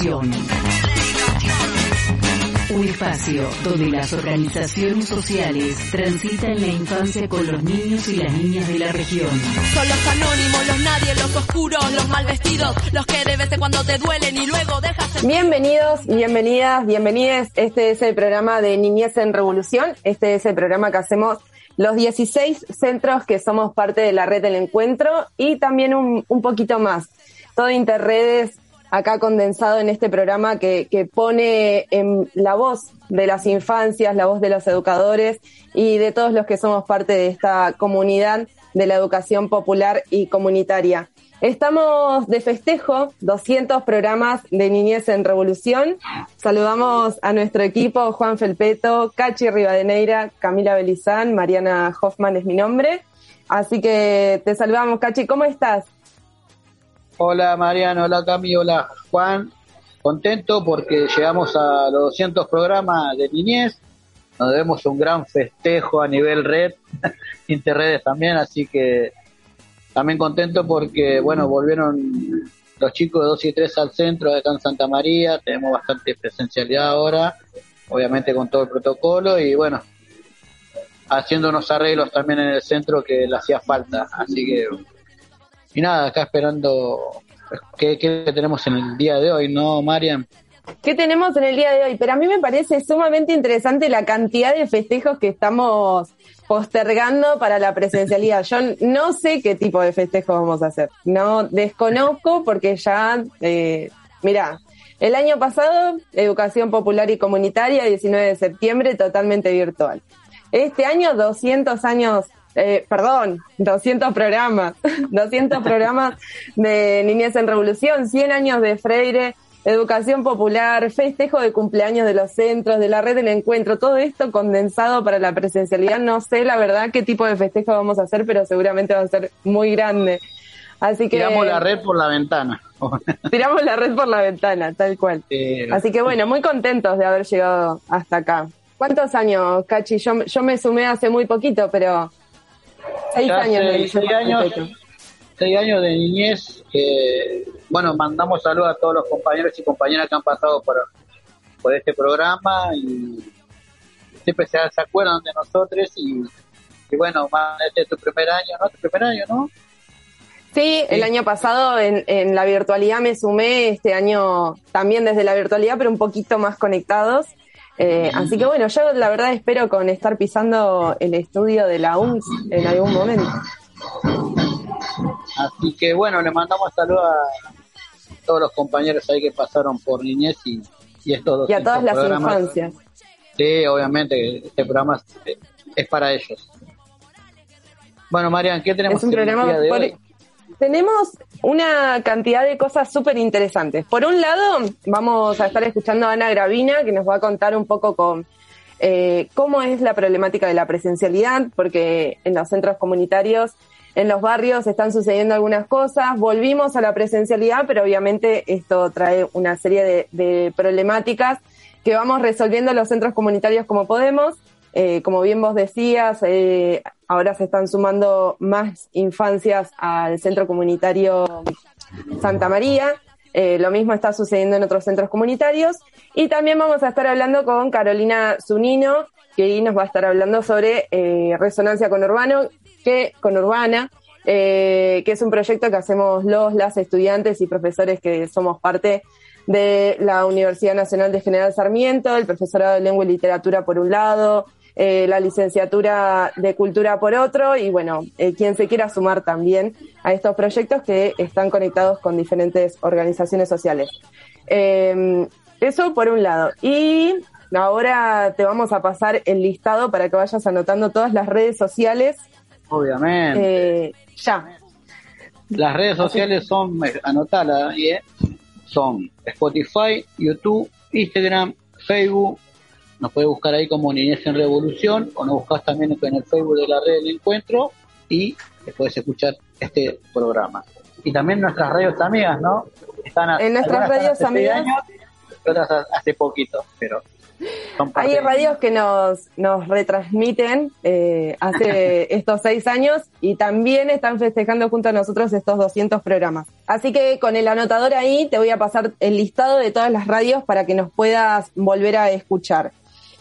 Un espacio donde las organizaciones sociales transitan la infancia con los niños y las niñas de la región. Son los anónimos, los nadie, los oscuros, los mal vestidos, los que de vez en cuando te duelen y luego dejas... Bienvenidos, bienvenidas, bienvenides. Este es el programa de Niñez en Revolución. Este es el programa que hacemos los 16 centros que somos parte de la red del encuentro y también un, un poquito más. Todo Interredes acá condensado en este programa que, que pone en la voz de las infancias, la voz de los educadores y de todos los que somos parte de esta comunidad de la educación popular y comunitaria. Estamos de festejo, 200 programas de Niñez en Revolución. Saludamos a nuestro equipo, Juan Felpeto, Cachi Rivadeneira, Camila Belizán, Mariana Hoffman es mi nombre. Así que te saludamos, Cachi, ¿cómo estás? Hola Mariano, hola Cami, hola Juan. Contento porque llegamos a los 200 programas de niñez. Nos debemos un gran festejo a nivel red, interredes también, así que también contento porque, bueno, volvieron los chicos de 2 y 3 al centro de en Santa María. Tenemos bastante presencialidad ahora, obviamente con todo el protocolo y, bueno, haciendo unos arreglos también en el centro que le hacía falta. Así que y nada, acá esperando qué, tenemos en el día de hoy, ¿no, Marian? ¿Qué tenemos en el día de hoy? Pero a mí me parece sumamente interesante la cantidad de festejos que estamos postergando para la presencialidad. Yo no sé qué tipo de festejo vamos a hacer. No desconozco porque ya, eh, mira, el año pasado, Educación Popular y Comunitaria, 19 de septiembre, totalmente virtual. Este año, 200 años eh, perdón, 200 programas, 200 programas de Niñez en Revolución, 100 años de Freire, educación popular, festejo de cumpleaños de los centros, de la red del encuentro, todo esto condensado para la presencialidad. No sé la verdad qué tipo de festejo vamos a hacer, pero seguramente va a ser muy grande. Así que tiramos la red por la ventana. tiramos la red por la ventana, tal cual. Así que bueno, muy contentos de haber llegado hasta acá. ¿Cuántos años, Cachi? Yo, yo me sumé hace muy poquito, pero Seis años, de seis, años, seis años de niñez. bueno, mandamos saludos a todos los compañeros y compañeras que han pasado por, por este programa y siempre se, acuerdan de nosotros y, bueno, este es tu primer año, ¿no? Tu primer año, ¿no? Sí, el año pasado en, en, la virtualidad me sumé, este año también desde la virtualidad, pero un poquito más conectados. Eh, así que bueno, yo la verdad espero con estar pisando el estudio de la UNS en algún momento. Así que bueno, le mandamos saludos a todos los compañeros ahí que pasaron por niñez y, y estos dos. Y a todas las infancias. Sí, obviamente, este programa es, para ellos. Bueno, Marian, ¿qué tenemos es un programa? Tenemos una cantidad de cosas súper interesantes. Por un lado, vamos a estar escuchando a Ana Gravina, que nos va a contar un poco con eh, cómo es la problemática de la presencialidad, porque en los centros comunitarios, en los barrios están sucediendo algunas cosas. Volvimos a la presencialidad, pero obviamente esto trae una serie de, de problemáticas que vamos resolviendo en los centros comunitarios como podemos. Eh, como bien vos decías, eh, ahora se están sumando más infancias al centro comunitario Santa María. Eh, lo mismo está sucediendo en otros centros comunitarios. Y también vamos a estar hablando con Carolina Zunino, que ahí nos va a estar hablando sobre resonancia con urbano, que, con urbana, que es un proyecto que hacemos los, las estudiantes y profesores que somos parte de la Universidad Nacional de General Sarmiento, el profesorado de Lengua y Literatura por un lado, eh, la licenciatura de Cultura por otro y bueno, eh, quien se quiera sumar también a estos proyectos que están conectados con diferentes organizaciones sociales. Em, eso por un lado. Y ahora te vamos a pasar el listado para que vayas anotando todas las redes sociales. Obviamente. Eh, ya. Las redes sociales son, anotalas eh, son Spotify, YouTube, Instagram, Facebook. Nos puedes buscar ahí como Niñez en Revolución o nos buscas también en el Facebook de la red del encuentro y puedes escuchar este programa. Y también nuestras radios amigas, ¿no? Están en nuestras radios amigas. otras hace poquito, pero hay radios que nos, nos retransmiten eh, hace estos seis años y también están festejando junto a nosotros estos 200 programas. Así que con el anotador ahí te voy a pasar el listado de todas las radios para que nos puedas volver a escuchar.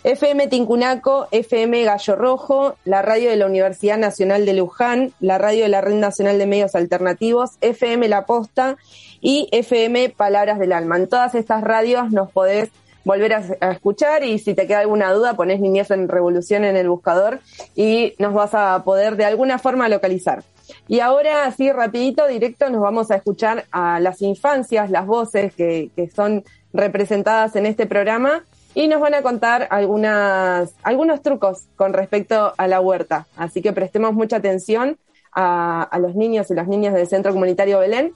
FM Tincunaco, FM Gallo Rojo, la radio de la Universidad Nacional de Luján, la radio de la Red Nacional de Medios Alternativos, FM La Posta y FM Palabras del Alma. En todas estas radios nos podés volver a, escuchar y si te queda alguna duda ponés Niñez en Revolución en el buscador y nos vas a poder de alguna forma localizar. Y ahora, así rapidito, directo, nos vamos a escuchar a las infancias, las voces que, que son representadas en este programa y nos van a contar algunas, algunos trucos con respecto a la huerta. Así que prestemos mucha atención a, a los niños y las niñas del Centro Comunitario Belén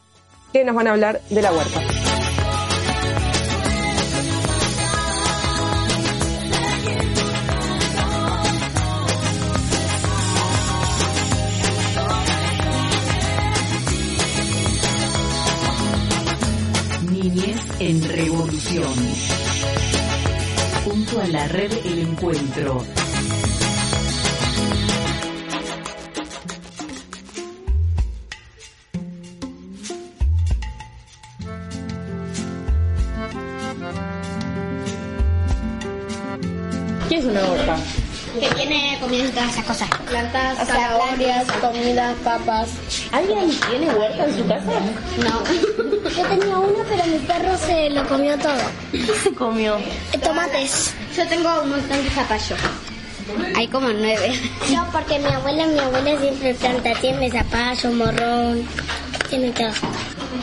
que nos van a hablar de la huerta. en revolución. Junto a la red El Encuentro. ¿Qué es una huerta? Que tiene comida y todas esas cosas. Plantas, zanahorias, comida, papas. ¿Alguien tiene huerta en su casa? No. Yo tenía uno, pero mi perro se lo comió todo. ¿Qué se comió? Eh, tomates. Yo tengo un montón de zapallo. Hay como nueve. Yo porque mi abuela, mi abuela siempre planta. Tiene zapallo, morrón, tiene todo.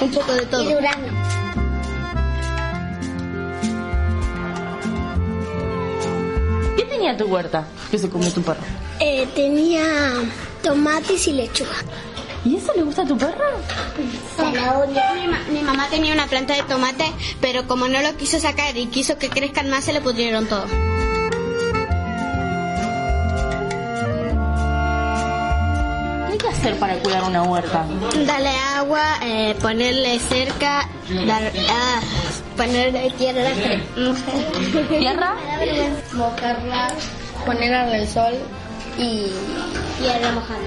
Un poco de todo. Y durazno. Tenía tu huerta que se comió tu perro? Eh, tenía tomates y lechuga. ¿Y eso le gusta a tu perro? Zanahoria. Mi, ma- mi mamá tenía una planta de tomate, pero como no lo quiso sacar y quiso que crezcan más, se le pudrieron todo. ¿Qué hay que hacer para cuidar una huerta? Darle agua, eh, ponerle cerca, dar, ah, ponerle tierra. ¿Tierra? Mojarla, ponerla en el sol y, y a remojar.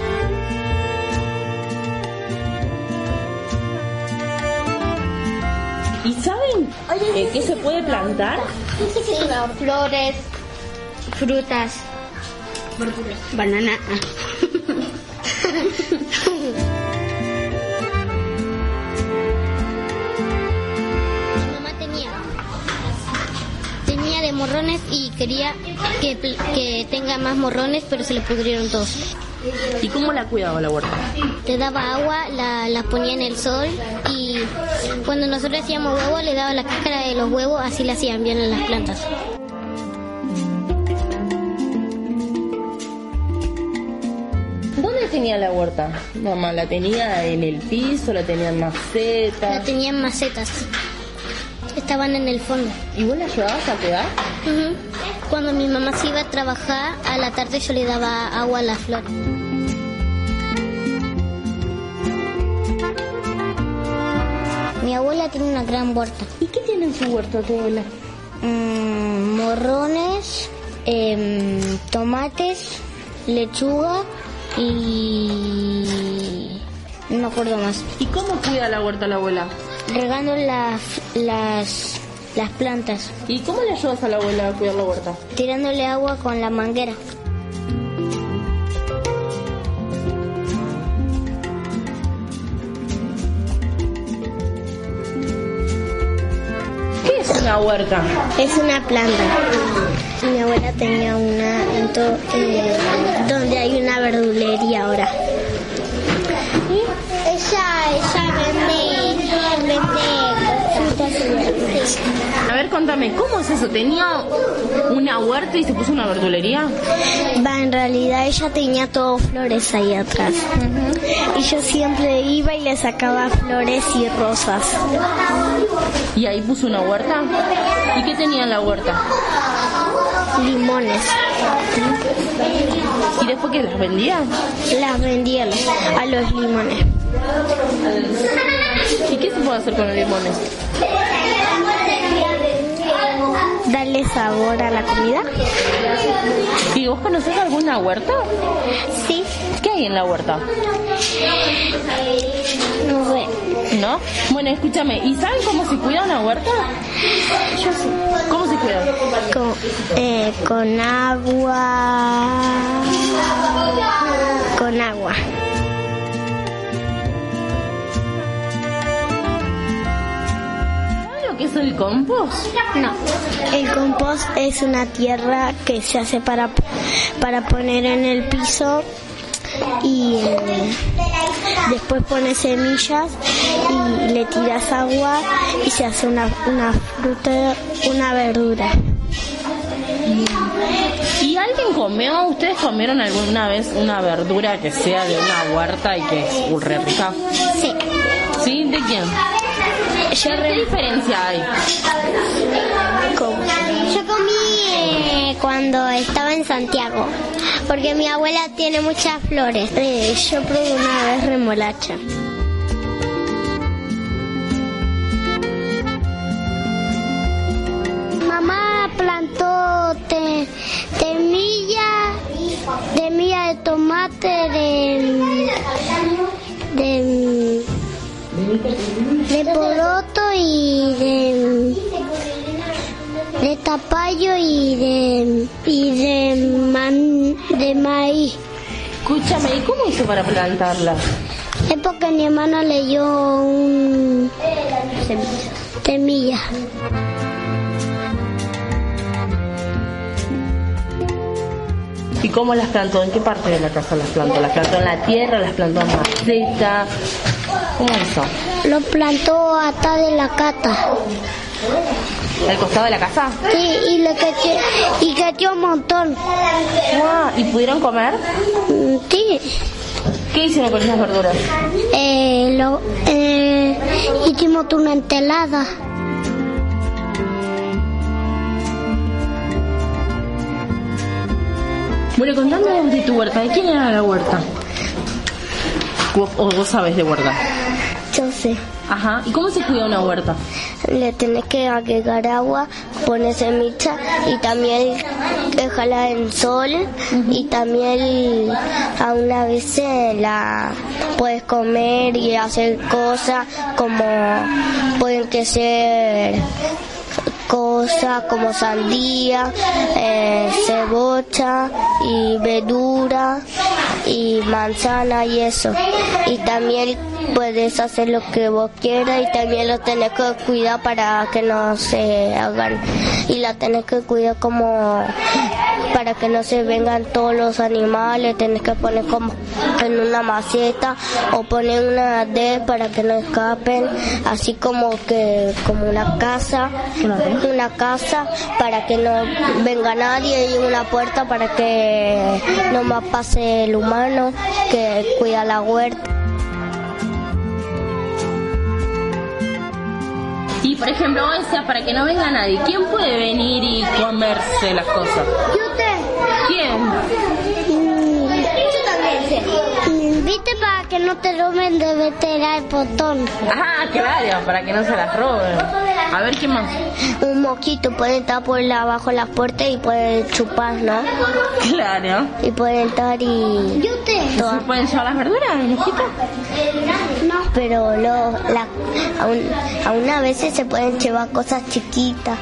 ¿Y saben qué se puede plantar? Sí, flores, frutas. Banana. de morrones y quería que, que tenga más morrones, pero se le pudrieron todos. ¿Y cómo la cuidaba la huerta? Le daba agua, la, las ponía en el sol y cuando nosotros hacíamos huevos le daba la cáscara de los huevos, así le hacían bien en las plantas. ¿Dónde tenía la huerta? Mamá, ¿la tenía en el piso? ¿La tenía en La maceta? tenían macetas. Estaban en el fondo. ¿Y vos la llevabas a cuidar? Cuando mi mamá se iba a trabajar, a la tarde yo le daba agua a la flor. Mi abuela tiene una gran huerta. ¿Y qué tiene en su huerta tu abuela? Mm, morrones, em, tomates, lechuga y... no me acuerdo más. ¿Y cómo cuida la huerta la abuela? Regando las, las, las plantas, ¿Y cómo le ayudas a la abuela a cuidar la huerta? tirándole agua con la manguera. ¿Qué es una huerta? Es una planta. Mi abuela tenía una en to- eh, donde hay una verdulería ahora. Ella, ella vende, y. A ver, contame, ¿cómo es eso? ¿Tenía una huerta y se puso una verdulería? Va, en realidad ella tenía todo flores ahí atrás. Y yo siempre iba y le sacaba flores y rosas. ¿Y ahí puso una huerta? ¿Y qué tenía en la huerta? Limones. ¿Y después qué las vendía? Las vendían a los limones. ¿Y qué se puede hacer con los limones? Darle sabor a la comida. ¿Y vos conocés alguna huerta? Sí, ¿Qué hay en la huerta? no sé. ¿No? Bueno, escúchame, ¿y saben cómo se cuida una huerta? Yo sí. ¿Cómo se cuida? Con, eh, con agua. Con agua. ¿Saben lo que es el compost? No. El compost es una tierra que se hace para, para poner en el piso y eh, después pones semillas y le tiras agua y se hace una, una fruta, una verdura. ¿Y alguien comió, ustedes comieron alguna vez una verdura que sea de una huerta y que es rica? Sí. ¿Sí? ¿De quién? ¿Qué, qué diferencia hay? Yo comí eh, cuando estaba en Santiago, porque mi abuela tiene muchas flores. Eh, yo probé una vez remolacha. Mamá plantó te, temilla, temilla de tomate, de, de, de poroto y de de tapallo y de y de man, de maíz. Escúchame, ¿y cómo hizo para plantarla? Es porque mi hermana leyó un semilla. ¿Y cómo las plantó? ¿En qué parte de la casa las plantó? ¿Las plantó en la tierra? ¿Las plantó en maceta? ¿Cómo hizo? Lo plantó atrás de la cata. ¿Al costado de la casa? Sí, y le caché, y caché un montón. Guau, ¿Y pudieron comer? Mm, Sí. ¿Qué hicieron con esas verduras? Eh, lo, eh, hicimos una entelada. Bueno, contame de tu huerta. ¿De quién era la huerta? ¿Vos, ¿O vos sabes de huerta? Yo sé. Ajá. ¿Y cómo se cuida una huerta? Le tenés que agregar agua, poner semilla y también dejarla en sol y también a una vez la puedes comer y hacer cosas como pueden que ser cosas como sandía, eh, cebolla y verdura y manzana y eso. Y también puedes hacer lo que vos quieras y también lo tenés que cuidar para que no se hagan. Y la tenés que cuidar como para que no se vengan todos los animales, tenés que poner como en una maceta o poner una de para que no escapen, así como que como una casa, casa para que no venga nadie y una puerta para que no más pase el humano que cuida la huerta. Y por ejemplo, vos decías para que no venga nadie. ¿Quién puede venir y comerse las cosas? ¿Quién? Para que no te roben debe tirar el botón. Ah, claro, para que no se las roben. A ver, ¿qué más? Un mosquito puede estar por la- abajo de las puertas y puede chupar, ¿no? Claro. Y puede entrar y... ¿Se pueden llevar las verduras, el mosquito? No, pero lo, la, aún, aún a veces se pueden llevar cosas chiquitas.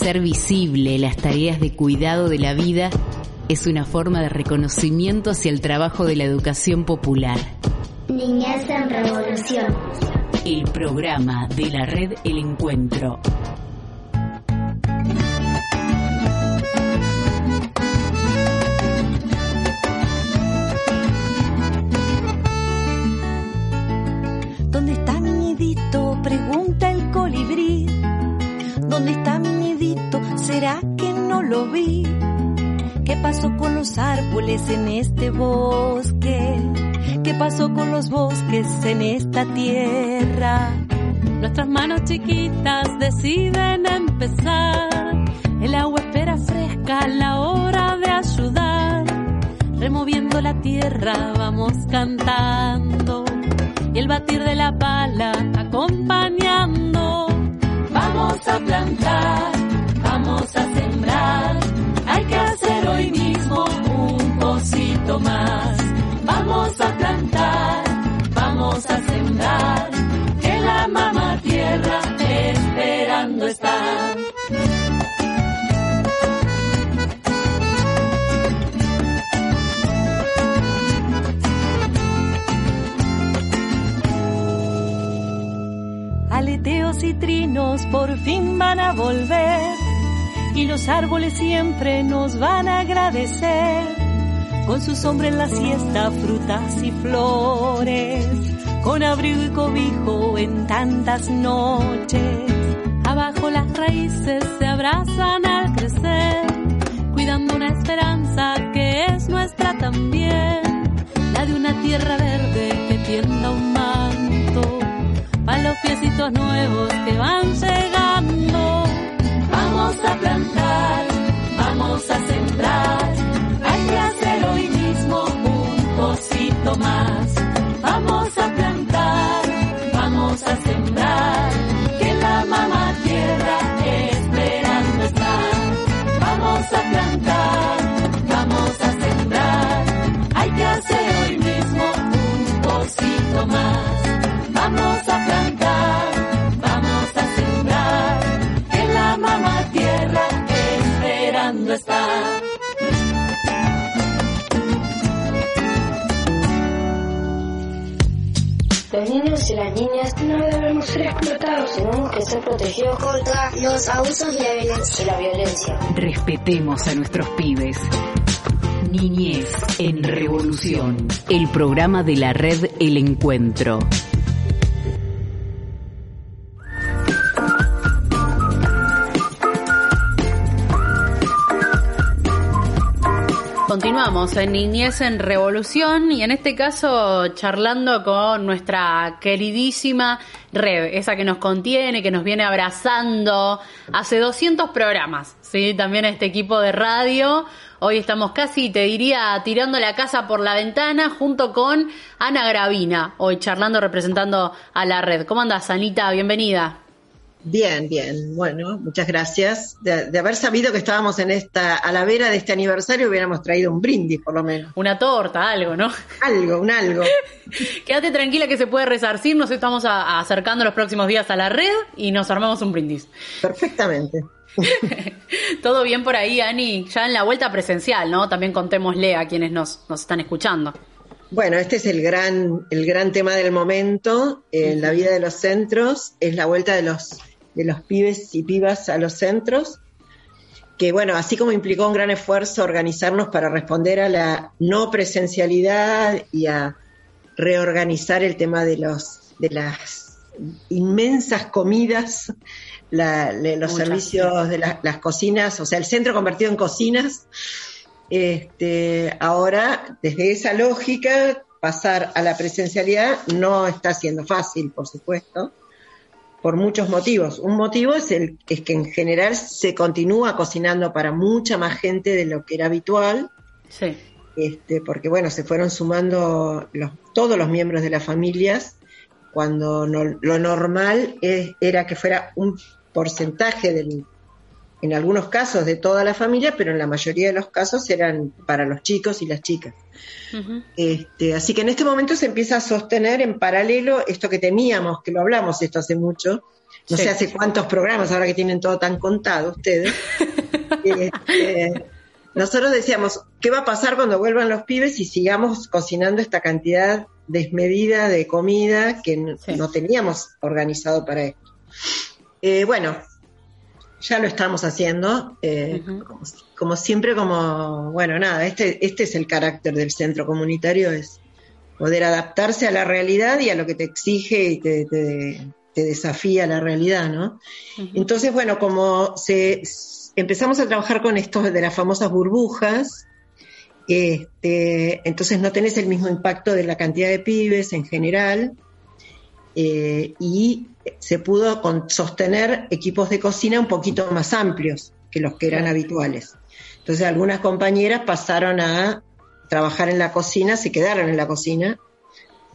Hacer visible las tareas de cuidado de la vida es una forma de reconocimiento hacia el trabajo de la educación popular. Niñez en revolución. El programa de la red El Encuentro. ¿Será que no lo vi? ¿Qué pasó con los árboles en este bosque? ¿Qué pasó con los bosques en esta tierra? Nuestras manos chiquitas deciden empezar. El agua espera fresca la hora de ayudar. Removiendo la tierra vamos cantando. Y el batir de la pala acompañando. Vamos a plantar, por fin van a volver y los árboles siempre nos van a agradecer con su sombra en la siesta, frutas y flores, con abrigo y cobijo en tantas noches. Abajo las raíces se abrazan al crecer, cuidando una esperanza que es nuestra también, la de una tierra verde que tienda un manto los piecitos nuevos que van llegando. Vamos a plantar, vamos a sembrar, hay que hacer hoy mismo un pocito más. Vamos a plantar, vamos a sembrar, que la mamá tierra esperando está. Vamos a plantar, que ser protegidos contra los abusos y. Y la violencia. Respetemos a nuestros pibes. Niñez en Revolución. El programa de la red El Encuentro. Continuamos en Niñez en Revolución y en este caso charlando con nuestra queridísima Red, esa que nos contiene, que nos viene abrazando hace 200 programas, ¿sí? También este equipo de radio. Hoy estamos casi, te diría, tirando la casa por la ventana junto con Ana Gravina, hoy charlando representando a la Red. ¿Cómo andas, Anita? Bienvenida. Bien, bien. Bueno, muchas gracias. De, de, haber sabido que estábamos en esta, a la vera de este aniversario, hubiéramos traído un brindis, por lo menos. Una torta, algo, ¿no? Algo, un algo. Quédate tranquila que se puede resarcir. Nos estamos a, a acercando los próximos días a la red y nos armamos un brindis. Perfectamente. Todo bien por ahí, Ani. Ya en la vuelta presencial, ¿no? También contémosle a quienes nos, nos están escuchando. Bueno, este es el gran, el gran tema del momento en la vida de los centros, es la vuelta de los, de los pibes y pibas a los centros, que bueno, así como implicó un gran esfuerzo organizarnos para responder a la no presencialidad y a reorganizar el tema de los, de las inmensas comidas, la, los Muchas servicios gracias. de la, las cocinas, o sea, el centro convertido en cocinas, este, ahora, desde esa lógica, pasar a la presencialidad no está siendo fácil, por supuesto, por muchos motivos. Un motivo es, el, es que en general se continúa cocinando para mucha más gente de lo que era habitual. Sí. Este, porque bueno, se fueron sumando los, todos los miembros de las familias cuando no, lo normal es, era que fuera un porcentaje del, en algunos casos de toda la familia, pero en la mayoría de los casos eran para los chicos y las chicas. Uh -huh. este, así que en este momento se empieza a sostener en paralelo esto que temíamos, que lo hablamos esto hace mucho, no sí. sé hace cuántos programas, ahora que tienen todo tan contado ustedes. este, nosotros decíamos, ¿qué va a pasar cuando vuelvan los pibes y sigamos cocinando esta cantidad desmedida de comida que sí. no teníamos organizado para esto? Eh, bueno, ya lo estamos haciendo, eh, uh -huh. como, como, siempre, como, bueno, nada, este, este es el carácter del centro comunitario, es poder adaptarse a la realidad y a lo que te exige y te, te, te desafía la realidad, ¿no? Entonces, bueno, como se, empezamos a trabajar con esto de las famosas burbujas, este, entonces no tenés el mismo impacto de la cantidad de pibes en general, eh, y se pudo sostener equipos de cocina un poquito más amplios que los que eran habituales. Entonces algunas compañeras pasaron a trabajar en la cocina, se quedaron en la cocina,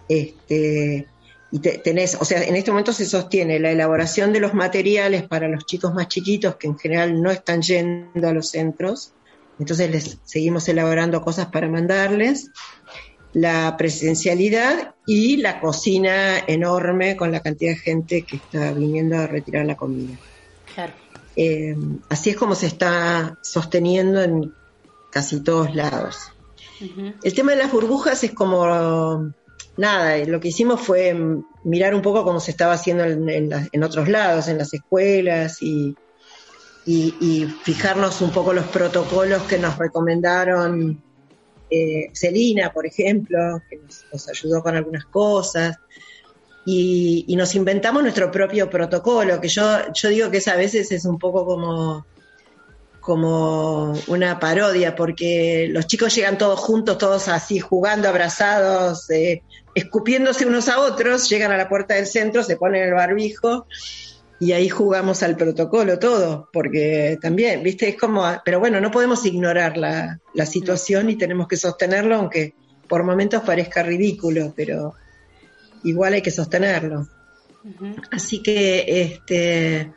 este, y tenés, o sea, en este momento se sostiene la elaboración de los materiales para los chicos más chiquitos que en general no están yendo a los centros, entonces les seguimos elaborando cosas para mandarles, la presencialidad y la cocina enorme con la cantidad de gente que está viniendo a retirar la comida. Claro. Eh, así es como se está sosteniendo en casi todos lados. El tema de las burbujas es como nada, lo que hicimos fue mirar un poco cómo se estaba haciendo en, otros lados, en las escuelas y, fijarnos un poco los protocolos que nos recomendaron eh, Celina, por ejemplo, que nos, ayudó con algunas cosas. Y, nos inventamos nuestro propio protocolo, que yo, yo digo que a veces es un poco como como una parodia, porque los chicos llegan todos juntos, todos así, jugando, abrazados, eh, escupiéndose unos a otros, llegan a la puerta del centro, se ponen el barbijo y ahí jugamos al protocolo todo, porque también, viste, es como, pero bueno, no podemos ignorar la, la situación y tenemos que sostenerlo, aunque por momentos parezca ridículo, pero igual hay que sostenerlo. Así que, este,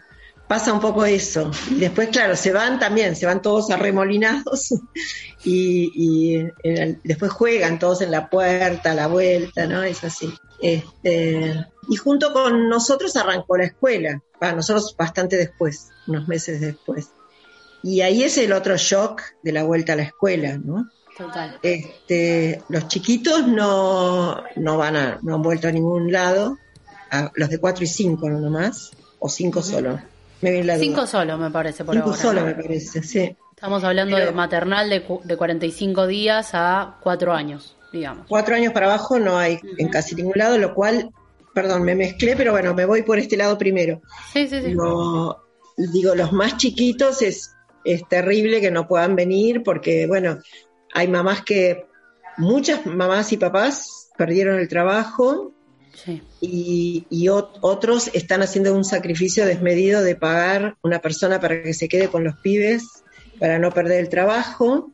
pasa un poco eso. Después, claro, se van también, se van todos arremolinados y, y eh, después juegan todos en la puerta, a la vuelta, ¿no? Es así. Este, y junto con nosotros arrancó la escuela, para nosotros bastante después, unos meses después. Y ahí es el otro shock de la vuelta a la escuela, ¿no? Total. Este, los chiquitos no, no van a, no han vuelto a ningún lado, los de 4 y 5 nomás, o 5 solo Cinco solo, me parece, por Cinco solo, me parece, sí. Estamos hablando de maternal de, de 45 días a cuatro años, digamos. Cuatro años para abajo no hay en casi ningún lado, lo cual, perdón, me mezclé, pero bueno, me voy por este lado primero. Sí, sí, sí. digo, los más chiquitos es, es terrible que no puedan venir porque, bueno, hay mamás que, muchas mamás y papás perdieron el trabajo y, otros están haciendo un sacrificio desmedido de pagar una persona para que se quede con los pibes, para no perder el trabajo.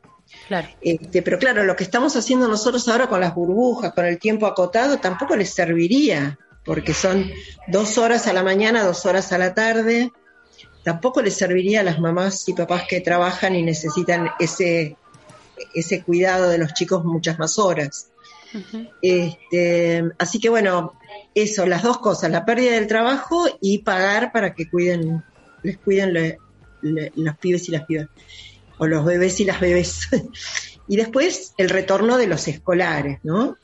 Claro. Este, pero claro, lo que estamos haciendo nosotros ahora con las burbujas, con el tiempo acotado, tampoco les serviría, porque son dos horas a la mañana, dos horas a la tarde. Tampoco les serviría a las mamás y papás que trabajan y necesitan ese, ese cuidado de los chicos muchas más horas este, así que bueno, eso, las dos cosas, la pérdida del trabajo y pagar para que cuiden, les cuiden los pibes y las pibas, o los bebés y las bebés. y después el retorno de los escolares, ¿no?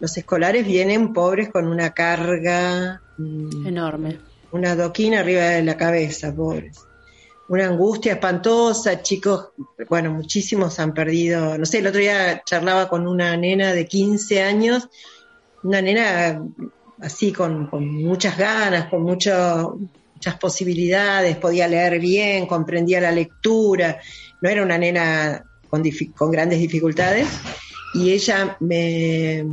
Los escolares vienen pobres con una carga mm, enorme. Una adoquín arriba de la cabeza, pobres. Una angustia espantosa, chicos, bueno, muchísimos han perdido, no sé, el otro día charlaba con una nena de 15 años, una nena así con, muchas ganas, con mucho, muchas posibilidades, podía leer bien, comprendía la lectura, no era una nena con, con grandes dificultades, y ella me,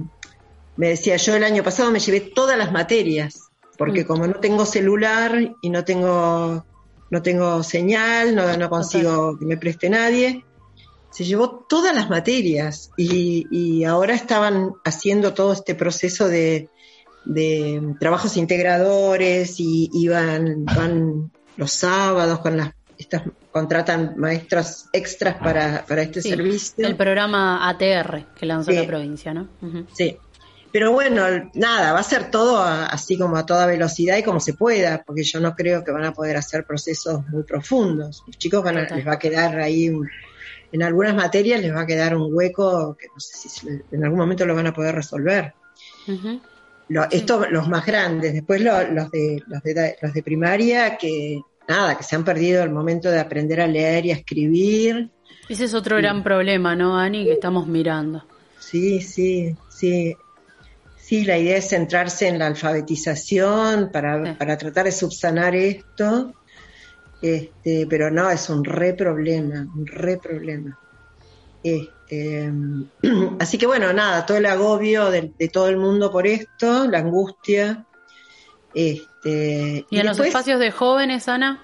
me decía, yo el año pasado me llevé todas las materias, porque mm. como no tengo celular y no tengo no tengo señal, no, no consigo que me preste nadie. Se llevó todas las materias y, ahora estaban haciendo todo este proceso de, trabajos integradores y iban van los sábados con las estas contratan maestros extras para, para este servicio. El programa ATR que lanzó la provincia, ¿no? Sí. Pero bueno, nada, va a ser todo así como a toda velocidad y como se pueda, porque yo no creo que van a poder hacer procesos muy profundos. Los chicos van a, les va a quedar ahí, en algunas materias les va a quedar un hueco que no sé si en algún momento lo van a poder resolver. Esto, los más grandes, después los, de, los, de, los de primaria que nada, que se han perdido el momento de aprender a leer y a escribir. Ese es otro gran problema, ¿no, Ani, que estamos mirando. Sí, sí, sí Sí, la idea es centrarse en la alfabetización para, para tratar de subsanar esto, este, pero no, es un re problema, un re problema. Este, así que bueno, nada, todo el agobio de, todo el mundo por esto, la angustia. Este, ¿Y, en los espacios de jóvenes, Ana?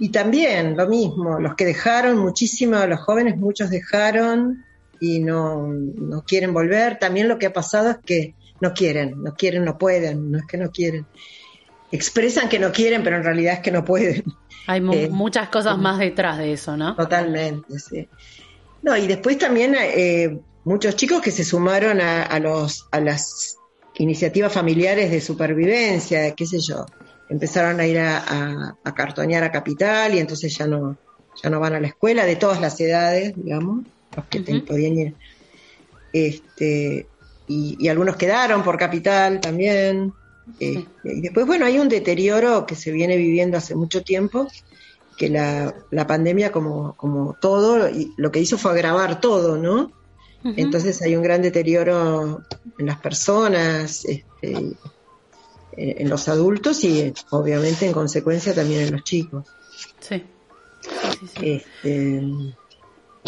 Y también lo mismo, los que dejaron, muchísimo, los jóvenes, muchos dejaron y no, no quieren volver. También lo que ha pasado es que no quieren, no quieren, no pueden, no es que no quieren. Expresan que no quieren, pero en realidad es que no pueden. Hay eh, muchas cosas más detrás de eso, ¿no? Totalmente, sí. No, y después también eh, muchos chicos que se sumaron a, los, a las iniciativas familiares de supervivencia, qué sé yo. Empezaron a ir a, a, cartonear a Capital y entonces ya no, ya no van a la escuela, de todas las edades, digamos, los que podían ir. Este, y, algunos quedaron por capital también. Eh, y después, bueno, hay un deterioro que se viene viviendo hace mucho tiempo, que la, la pandemia, como, como todo, lo que hizo fue agravar todo, ¿no? Entonces hay un gran deterioro en las personas, este, en los adultos y obviamente en consecuencia también en los chicos. Sí. Este,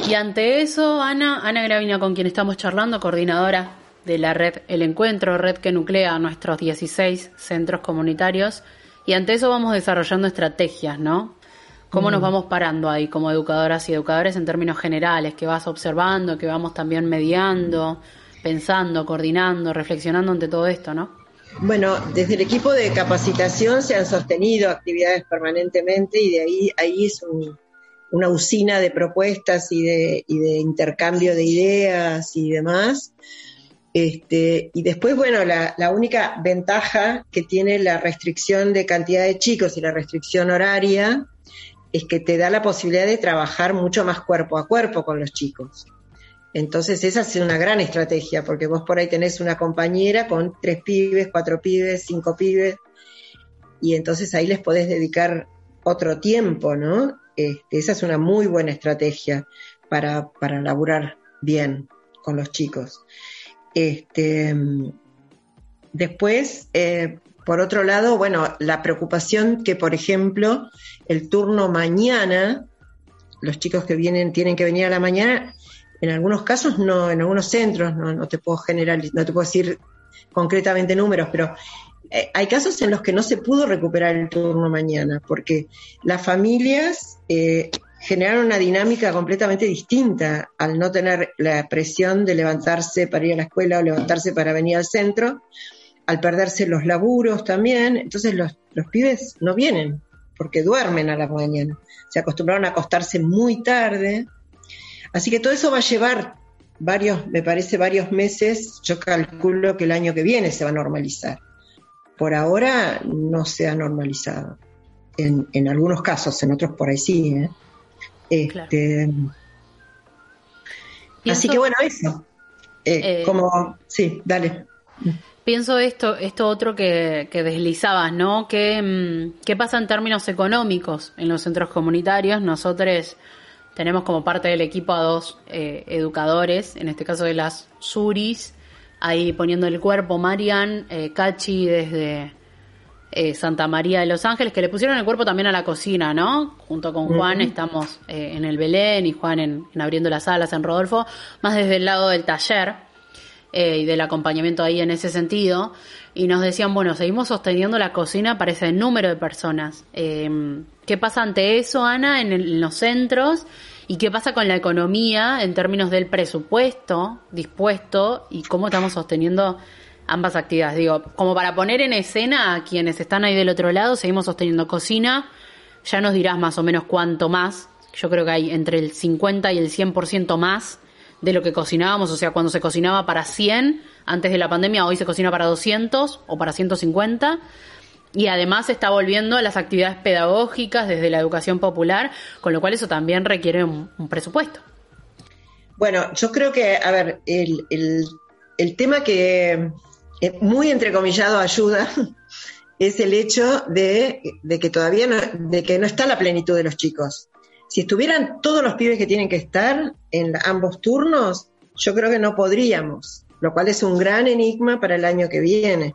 y ante eso, Ana, Ana Gravina, con quien estamos charlando, coordinadora de la red El Encuentro, red que nuclea nuestros 16 centros comunitarios. Y ante eso vamos desarrollando estrategias, ¿no? ¿Cómo nos vamos parando ahí como educadoras y educadores en términos generales? Que vas observando, que vamos también mediando, pensando, coordinando, reflexionando ante todo esto, ¿no? Bueno, desde el equipo de capacitación se han sostenido actividades permanentemente y de ahí, ahí es una usina de propuestas y de, y de intercambio de ideas y demás. Este, y después, bueno, la, única ventaja que tiene la restricción de cantidad de chicos y la restricción horaria es que te da la posibilidad de trabajar mucho más cuerpo a cuerpo con los chicos. Entonces esa es una gran estrategia, porque vos por ahí tenés una compañera con tres pibes, cuatro pibes, cinco pibes, y entonces ahí les podés dedicar otro tiempo, ¿no? Este, esa es una muy buena estrategia para, para laburar bien con los chicos. Este, después, eh, por otro lado, bueno, la preocupación que, por ejemplo, el turno mañana, los chicos que vienen tienen que venir a la mañana, en algunos casos no, en algunos centros, no, te puedo generar, no te puedo decir concretamente números, pero eh, hay casos en los que no se pudo recuperar el turno mañana, porque las familias eh, generaron una dinámica completamente distinta al no tener la presión de levantarse para ir a la escuela o levantarse para venir al centro, al perderse los laburos también, entonces los, los pibes no vienen porque duermen a la mañana, se acostumbraron a acostarse muy tarde, así que todo eso va a llevar varios, me parece varios meses, yo calculo que el año que viene se va a normalizar. Por ahora no se ha normalizado. En, en algunos casos, en otros por ahí sí. ¿eh? Este, así que bueno, eso. Eh, eh, como, sí, dale. Pienso esto, esto otro que, deslizabas, ¿no? ¿Qué, mm, ¿Qué pasa en términos económicos en los centros comunitarios? Nosotros tenemos como parte del equipo a dos eh, educadores, en este caso de las Suris, ahí poniendo el cuerpo, Marian, Cachi desde eh, Santa María de Los Ángeles, que le pusieron el cuerpo también a la cocina, ¿no? Junto con Juan estamos eh, en el Belén y Juan en, Abriendo las Alas en Rodolfo, más desde el lado del taller eh, y del acompañamiento ahí en ese sentido. Y nos decían, bueno, seguimos sosteniendo la cocina para ese número de personas. ¿Qué pasa ante eso, Ana, en los centros? ¿Y qué pasa con la economía en términos del presupuesto dispuesto y cómo estamos sosteniendo ambas actividades. Digo, como para poner en escena a quienes están ahí del otro lado, seguimos sosteniendo cocina. Ya nos dirás más o menos cuánto más. Yo creo que hay entre el 50 y el 100% más de lo que cocinábamos. O sea, cuando se cocinaba para 100 antes de la pandemia, hoy se cocina para 200 o para 150. Y además está volviendo a las actividades pedagógicas desde la educación popular, con lo cual eso también requiere un, presupuesto. Bueno, yo creo que, a ver, el, el, tema que, muy entrecomillado ayuda es el hecho de, que todavía no, de que no está la plenitud de los chicos. Si estuvieran todos los pibes que tienen que estar en ambos turnos, yo creo que no podríamos lo cual es un gran enigma para el año que viene.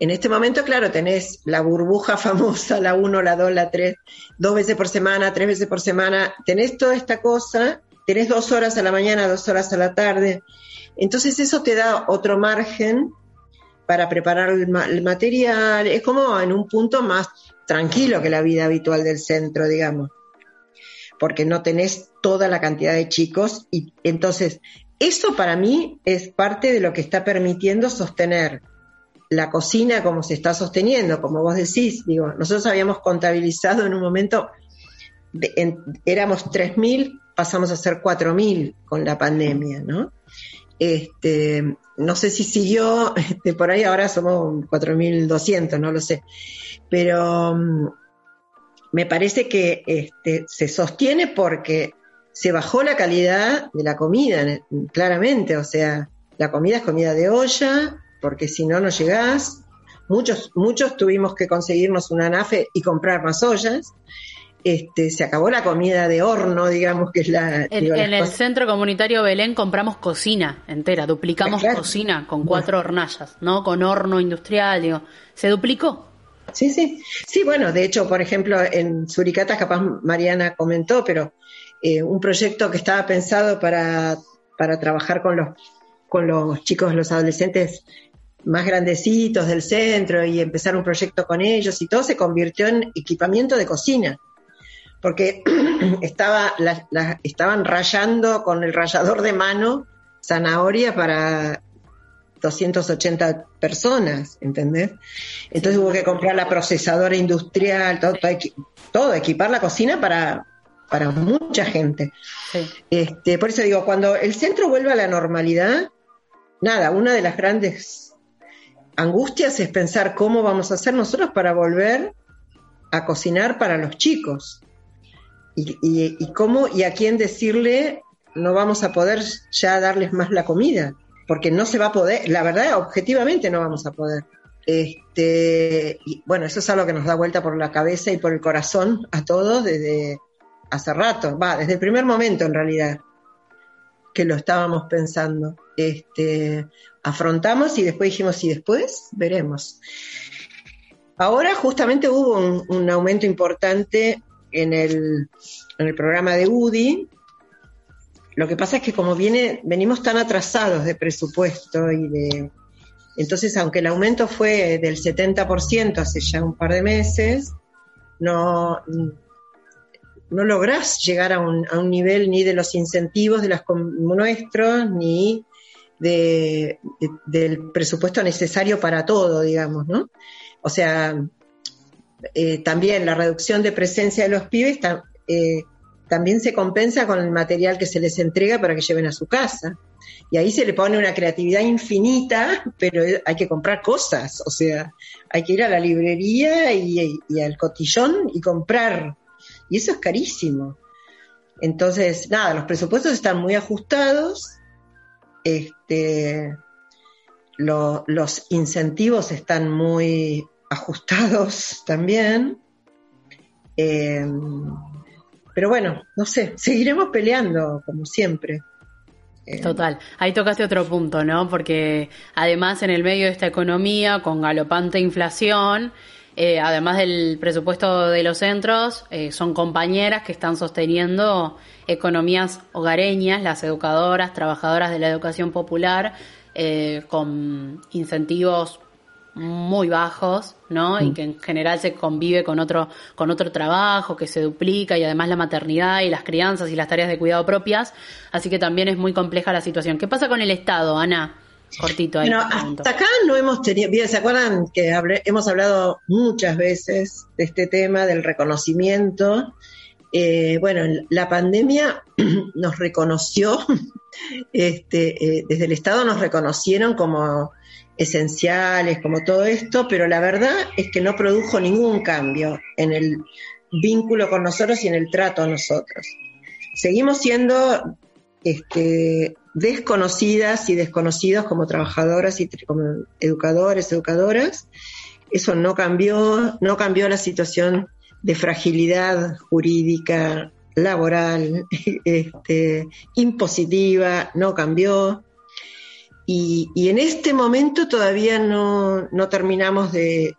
En este momento, claro, tenés la burbuja famosa, la 1, la 2, la 3, dos veces por semana, tres veces por semana, tenés toda esta cosa, tenés dos horas a la mañana, dos horas a la tarde. Entonces eso te da otro margen para preparar el, material, es como en un punto más tranquilo que la vida habitual del centro, digamos, porque no tenés toda la cantidad de chicos y entonces eso para mí es parte de lo que está permitiendo sostener la cocina como se está sosteniendo, como vos decís, digo, nosotros habíamos contabilizado en un momento, éramos 3.000, pasamos a ser 4.000 con la pandemia, ¿no? Este, no sé si siguió, este, por ahí ahora somos 4.200, no lo sé, pero mm, me parece que este, se sostiene porque se bajó la calidad de la comida, claramente, o sea, la comida es comida de olla, porque si no, no llegás. Muchos, muchos tuvimos que conseguirnos una nafe y comprar más ollas. Este, se acabó la comida de horno, digamos, que es la... En, el centro comunitario Belén compramos cocina entera, duplicamos cocina con cuatro hornallas, ¿no? Con horno industrial, digo, se duplicó. Sí, sí. Sí, bueno, de hecho, por ejemplo, en Suricata, capaz Mariana comentó, pero eh, un proyecto que estaba pensado para, para trabajar con los, con los chicos, los adolescentes más grandecitos del centro y empezar un proyecto con ellos y todo se convirtió en equipamiento de cocina porque estaba, estaban rayando con el rallador de mano zanahoria para 280 personas, ¿entendés? Entonces hubo que comprar la procesadora industrial, todo, todo, equipar la cocina para, para mucha gente. Este, por eso digo, cuando el centro vuelve a la normalidad, nada, una de las grandes angustias es pensar cómo vamos a hacer nosotros para volver a cocinar para los chicos y, cómo y a quién decirle no vamos a poder ya darles más la comida, porque no se va a poder, la verdad, objetivamente no vamos a poder. Este, y bueno, eso es algo que nos da vuelta por la cabeza y por el corazón a todos desde hace rato, va, desde el primer momento en realidad que lo estábamos pensando. Este, afrontamos y después dijimos, y después veremos. Ahora justamente hubo un, un aumento importante en el, en el programa de UDI. Lo que pasa es que como viene, venimos tan atrasados de presupuesto y de... Entonces, aunque el aumento fue del 70% hace ya un par de meses, no, no lográs llegar a un, a un nivel ni de los incentivos de las nuestros, ni de, del presupuesto necesario para todo, digamos, ¿no? O sea, eh, también la reducción de presencia de los pibes eh, también se compensa con el material que se les entrega para que lleven a su casa. Y ahí se le pone una creatividad infinita, pero hay que comprar cosas, o sea, hay que ir a la librería y, al cotillón y comprar. Y eso es carísimo. Entonces, nada, los presupuestos están muy ajustados, este, los incentivos están muy ajustados también. Eh, pero bueno, no sé, seguiremos peleando como siempre. Eh, Total, ahí tocaste otro punto, ¿no? Porque además en el medio de esta economía con galopante inflación, eh, además del presupuesto de los centros, son compañeras que están sosteniendo economías hogareñas, las educadoras, trabajadoras de la educación popular, con incentivos muy bajos, ¿no? Y mm. que en general se convive con otro, con otro trabajo que se duplica y además la maternidad y las crianzas y las tareas de cuidado propias. Así que también es muy compleja la situación. ¿Qué pasa con el Estado, Ana? Cortito ahí. Bueno, hasta acá no hemos tenido, bien, ¿se acuerdan que hemos hablado muchas veces de este tema del reconocimiento? Eh, bueno, la pandemia nos reconoció, este, eh, desde el Estado nos reconocieron como esenciales, como todo esto, pero la verdad es que no produjo ningún cambio en el vínculo con nosotros y en el trato a nosotros. Seguimos siendo este, desconocidas y desconocidos como trabajadoras y como educadores, educadoras. Eso no cambió, no cambió la situación de fragilidad jurídica, laboral, este, impositiva, no cambió. Y, en este momento todavía no, terminamos de,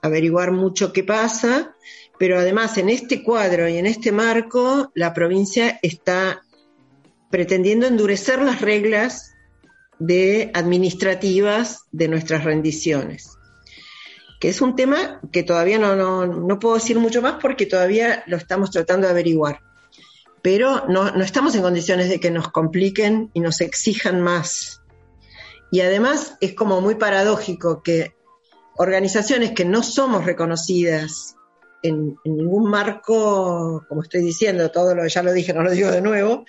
averiguar mucho qué pasa, pero además en este cuadro y en este marco la provincia está pretendiendo endurecer las reglas de administrativas de nuestras rendiciones que es un tema que todavía no, puedo decir mucho más porque todavía lo estamos tratando de averiguar. Pero no estamos en condiciones de que nos compliquen y nos exijan más. Y además es como muy paradójico que organizaciones que no somos reconocidas en, ningún marco, como estoy diciendo, todo lo ya lo dije, no lo digo de nuevo,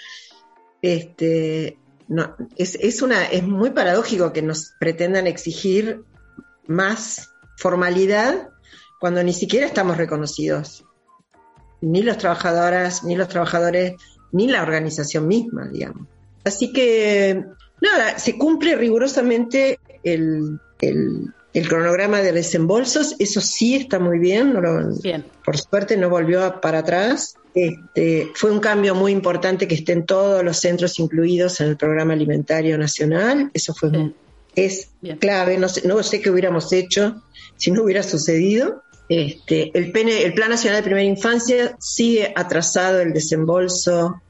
este, es, es, es muy paradójico que nos pretendan exigir más formalidad cuando ni siquiera estamos reconocidos. Ni los trabajadoras, ni los trabajadores, ni la organización misma, digamos. Así que, nada, se cumple rigurosamente el, cronograma de desembolsos, eso sí está muy bien, bien. por suerte no volvió para atrás. Este, fue un cambio muy importante que estén todos los centros incluidos en el programa alimentario nacional, eso fue es clave, no sé, no sé qué hubiéramos hecho si no hubiera sucedido. Este, el, el Plan Nacional de Primera Infancia sigue atrasado el desembolso.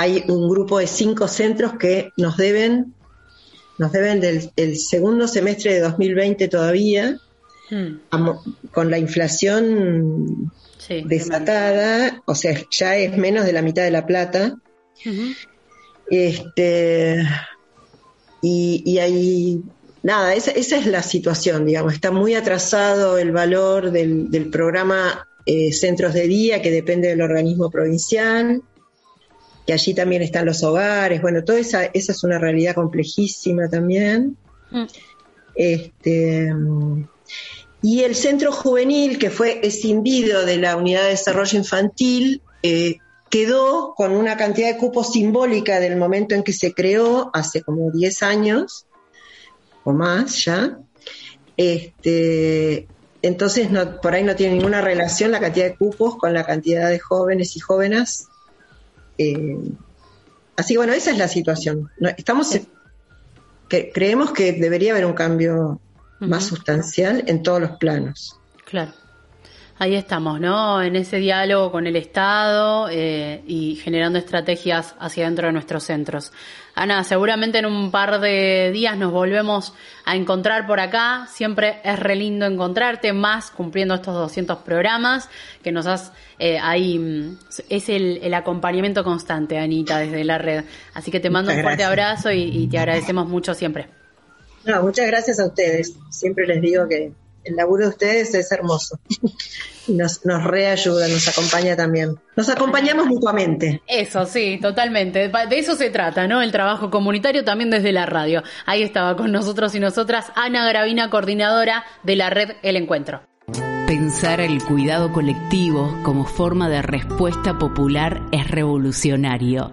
Hay un grupo de cinco centros que nos deben, nos deben del segundo semestre de 2020 todavía, hmm. con la inflación desatada, o sea, ya es menos de la mitad de la plata. Este, y, y hay nada, esa, es la situación, digamos, está muy atrasado el valor del, programa eh, Centros de Día, que depende del organismo provincial, que allí también están los hogares, bueno, toda esa, esa es una realidad complejísima también. Mm. Este, y el centro juvenil, que fue escindido de la unidad de desarrollo infantil, eh, quedó con una cantidad de cupos simbólica del momento en que se creó, hace como 10 años, más ya. Este, entonces, por ahí no tiene ninguna relación la cantidad de cupos con la cantidad de jóvenes y jóvenes. Eh, así que bueno, esa es la situación. estamos que creemos que debería haber un cambio más sustancial en todos los planos. Claro. Ahí estamos, ¿no? En ese diálogo con el Estado eh, y generando estrategias hacia dentro de nuestros centros. Ana, seguramente en un par de días nos volvemos a encontrar por acá. Siempre es re lindo encontrarte, más cumpliendo estos 200 programas que nos has eh, ahí. Mm, es el, acompañamiento constante, Anita, desde la red. Así que te mando un fuerte abrazo y, y te agradecemos mucho siempre. No, muchas gracias a ustedes. Siempre les digo que el laburo de ustedes es hermoso. Nos, nos reayuda, nos acompaña también. Nos acompañamos mutuamente. Eso, sí, totalmente. De eso se trata, ¿no? El trabajo comunitario también desde la radio. Ahí estaba con nosotros y nosotras Ana Gravina, coordinadora de la red El Encuentro. Pensar el cuidado colectivo como forma de respuesta popular es revolucionario.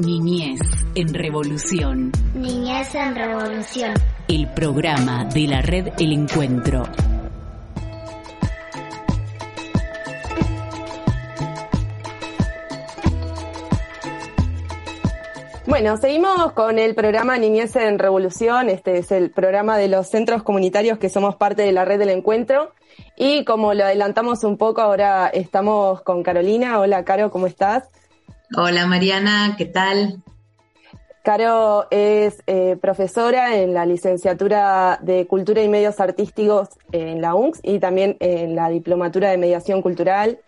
Niñez en Revolución. Niñez en Revolución. El programa de la red El Encuentro. Bueno, seguimos con el programa Niñez en Revolución. Este es el programa de los centros comunitarios que somos parte de la red del encuentro. Y como lo adelantamos un poco, ahora estamos con Carolina. Hola, Caro, ¿cómo estás? Hola, Mariana, ¿qué tal? Caro es eh, profesora en la licenciatura de Cultura y Medios Artísticos en la UNCS y también en la diplomatura de Mediación Cultural.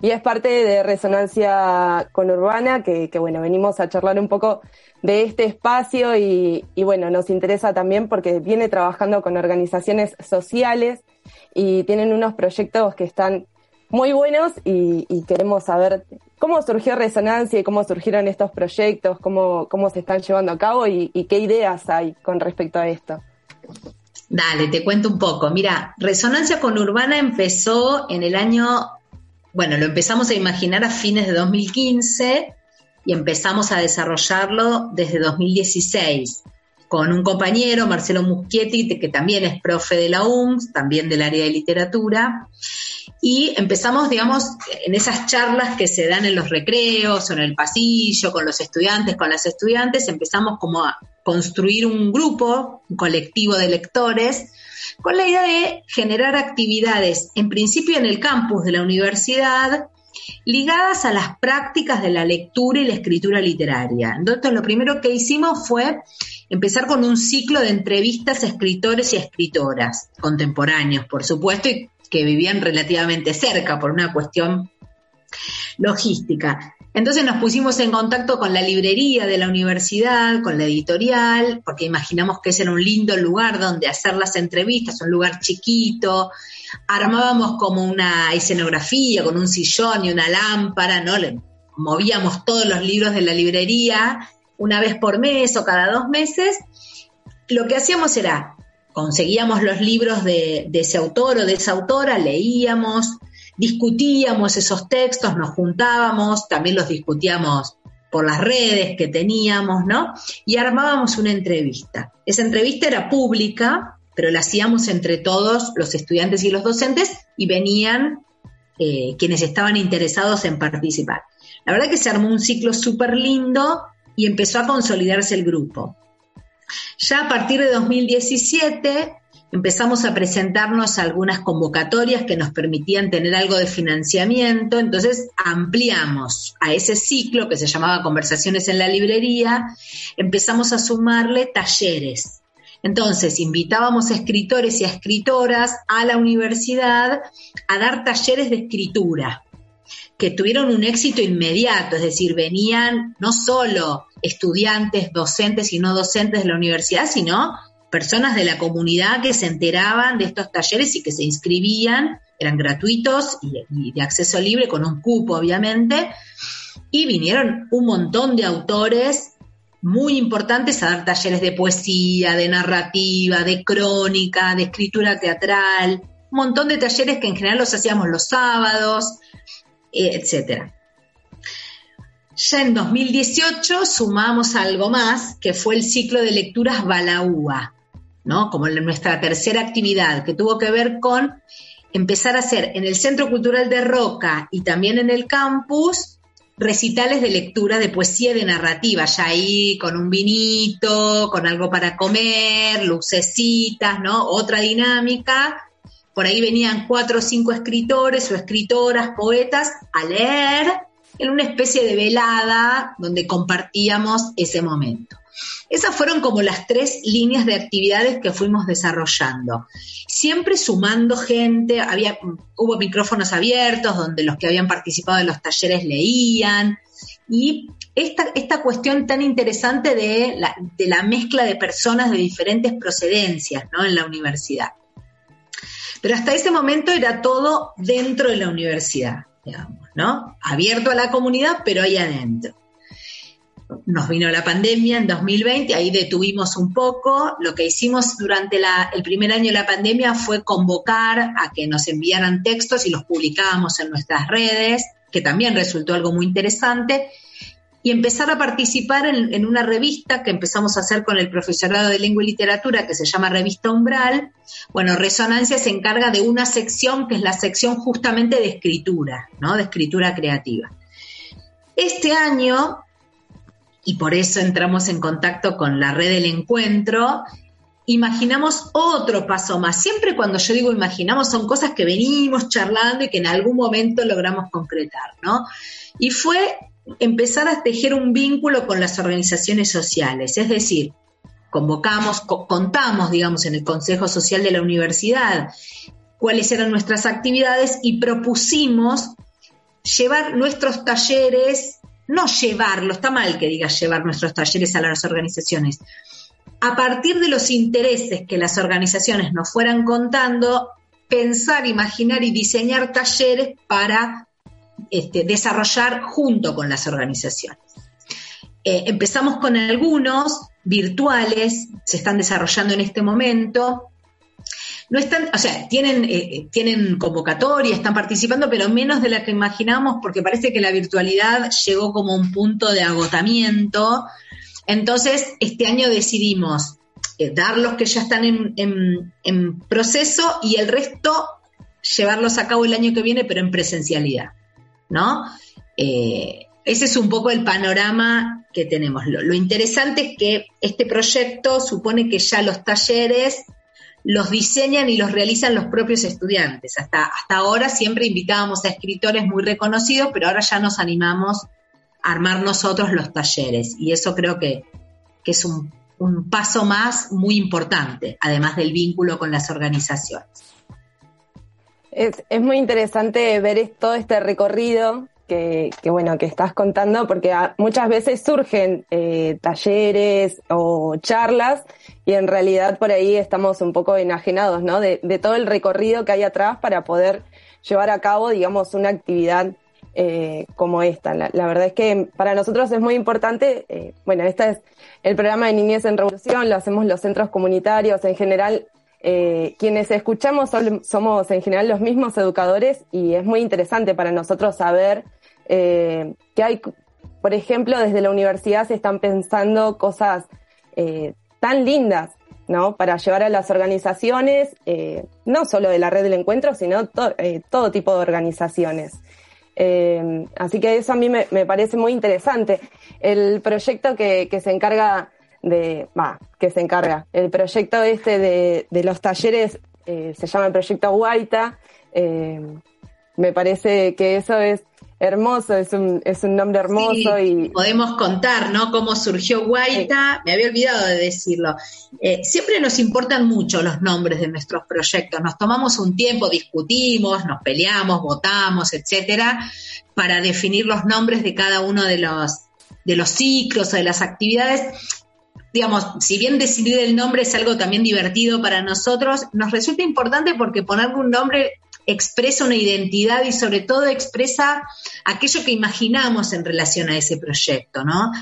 Y es parte de Resonancia Conurbana, que, que bueno, venimos a charlar un poco de este espacio y, y bueno, nos interesa también porque viene trabajando con organizaciones sociales y tienen unos proyectos que están muy buenos y, queremos saber cómo surgió Resonancia y cómo surgieron estos proyectos, cómo, cómo se están llevando a cabo y, qué ideas hay con respecto a esto. Dale, te cuento un poco. Mira, Resonancia con Urbana empezó en el año, bueno, lo empezamos a imaginar a fines de 2015 y empezamos a desarrollarlo desde 2016. con un compañero, Marcelo Muschietti, que también es profe de la UMS, también del área de literatura, y empezamos, digamos, en esas charlas que se dan en los recreos o en el pasillo, con los estudiantes, con las estudiantes, empezamos como a construir un grupo, un colectivo de lectores, con la idea de generar actividades, en principio en el campus de la universidad, ligadas a las prácticas de la lectura y la escritura literaria. Entonces, lo primero que hicimos fue empezar con un ciclo de entrevistas a escritores y escritoras, contemporáneos, por supuesto, y que vivían relativamente cerca por una cuestión logística. Entonces nos pusimos en contacto con la librería de la universidad, con la editorial, porque imaginamos que ese era un lindo lugar donde hacer las entrevistas, un lugar chiquito. Armábamos como una escenografía con un sillón y una lámpara, ¿no? Le movíamos todos los libros de la librería una vez por mes o cada dos meses. Lo que hacíamos era conseguíamos los libros de, ese autor o de esa autora, leíamos, discutíamos esos textos, nos juntábamos, también los discutíamos por las redes que teníamos, ¿no? Y armábamos una entrevista. Esa entrevista era pública, pero la hacíamos entre todos los estudiantes y los docentes y venían eh, quienes estaban interesados en participar. La verdad que se armó un ciclo súper lindo y empezó a consolidarse el grupo. Ya a partir de 2017 empezamos a presentarnos algunas convocatorias que nos permitían tener algo de financiamiento, entonces ampliamos a ese ciclo que se llamaba Conversaciones en la Librería, empezamos a sumarle talleres. Entonces, invitábamos a escritores y a escritoras a la universidad a dar talleres de escritura que tuvieron un éxito inmediato, es decir, venían no solo estudiantes, docentes y no docentes de la universidad, sino personas de la comunidad que se enteraban de estos talleres y que se inscribían, eran gratuitos y, de acceso libre, con un cupo obviamente, y vinieron un montón de autores muy importantes a dar talleres de poesía, de narrativa, de crónica, de escritura teatral, un montón de talleres que en general los hacíamos los sábados, etcétera. Ya en 2018 sumamos algo más, que fue el ciclo de lecturas Balaúa, ¿no? Como nuestra tercera actividad, que tuvo que ver con empezar a hacer en el Centro Cultural de Roca y también en el campus recitales de lectura de poesía y de narrativa, ya ahí con un vinito, con algo para comer, lucecitas, ¿no? Otra dinámica por ahí venían cuatro o cinco escritores o escritoras, poetas, a leer en una especie de velada donde compartíamos ese momento. Esas fueron como las tres líneas de actividades que fuimos desarrollando. Siempre sumando gente, había, hubo micrófonos abiertos donde los que habían participado en los talleres leían. Y esta, esta cuestión tan interesante de la, de la mezcla de personas de diferentes procedencias ¿no? en la universidad. Pero hasta ese momento era todo dentro de la universidad, digamos, ¿no? Abierto a la comunidad, pero ahí adentro. Nos vino la pandemia en 2020, ahí detuvimos un poco. Lo que hicimos durante el primer año de la pandemia fue convocar a que nos enviaran textos y los publicábamos en nuestras redes, que también resultó algo muy interesante y empezar a participar en, una revista que empezamos a hacer con el profesorado de lengua y literatura que se llama Revista Umbral. Bueno, Resonancia se encarga de una sección que es la sección justamente de escritura, ¿no? De escritura creativa. Este año, y por eso entramos en contacto con la red del encuentro, imaginamos otro paso más. Siempre cuando yo digo imaginamos son cosas que venimos charlando y que en algún momento logramos concretar, ¿no? Y fue empezar a tejer un vínculo con las organizaciones sociales, es decir, convocamos, contamos, digamos, en el Consejo Social de la Universidad cuáles eran nuestras actividades y propusimos llevar nuestros talleres, no llevarlo, está mal que diga llevar nuestros talleres a las organizaciones, a partir de los intereses que las organizaciones nos fueran contando, pensar, imaginar y diseñar talleres para este, desarrollar junto con las organizaciones. Eh, empezamos con algunos virtuales, se están desarrollando en este momento. No están, o sea, tienen, eh, eh, tienen convocatoria, están participando, pero menos de la que imaginamos, porque parece que la virtualidad llegó como un punto de agotamiento. Entonces, este año decidimos dar los que ya están en, proceso y el resto llevarlos a cabo el año que viene, pero en presencialidad, ¿no? Eh, ese es un poco el panorama que tenemos. Lo, interesante es que este proyecto supone que ya los talleres los diseñan y los realizan los propios estudiantes. Hasta, hasta ahora siempre invitábamos a escritores muy reconocidos, pero ahora ya nos animamos a armar nosotros los talleres. Y eso creo que, es un, un paso más muy importante, además del vínculo con las organizaciones. Es, es, muy interesante ver todo este recorrido que, bueno, que estás contando, porque muchas veces surgen eh, talleres o charlas y en realidad por ahí estamos un poco enajenados, ¿no? De, todo el recorrido que hay atrás para poder llevar a cabo, digamos, una actividad eh, como esta. La, verdad es que para nosotros es muy importante, eh, bueno, este es el programa de Niñez en Revolución, lo hacemos los centros comunitarios, en general quienes escuchamos somos en general los mismos educadores y es muy interesante para nosotros saber eh, que hay, por ejemplo, desde la universidad se están pensando cosas eh, tan lindas, ¿no? Para llevar a las organizaciones, eh, no solo de la red del encuentro, sino todo tipo de organizaciones. así que eso a mí me, parece muy interesante. El proyecto que, se encarga de, va, que se encarga, el proyecto este de, de los talleres se llama el proyecto Guaita. me parece que eso es hermoso, es un, es un nombre hermoso y... Podemos contar, ¿no? Cómo surgió Guaita, me había olvidado de decirlo. Eh, siempre nos importan mucho los nombres de nuestros proyectos, nos tomamos un tiempo, discutimos, nos peleamos, votamos, etcétera, para definir los nombres de cada uno de los, de los ciclos o de las actividades digamos, si bien decidir el nombre es algo también divertido para nosotros, nos resulta importante porque ponerle un nombre expresa una identidad y sobre todo expresa aquello que imaginamos en relación a ese proyecto, ¿no?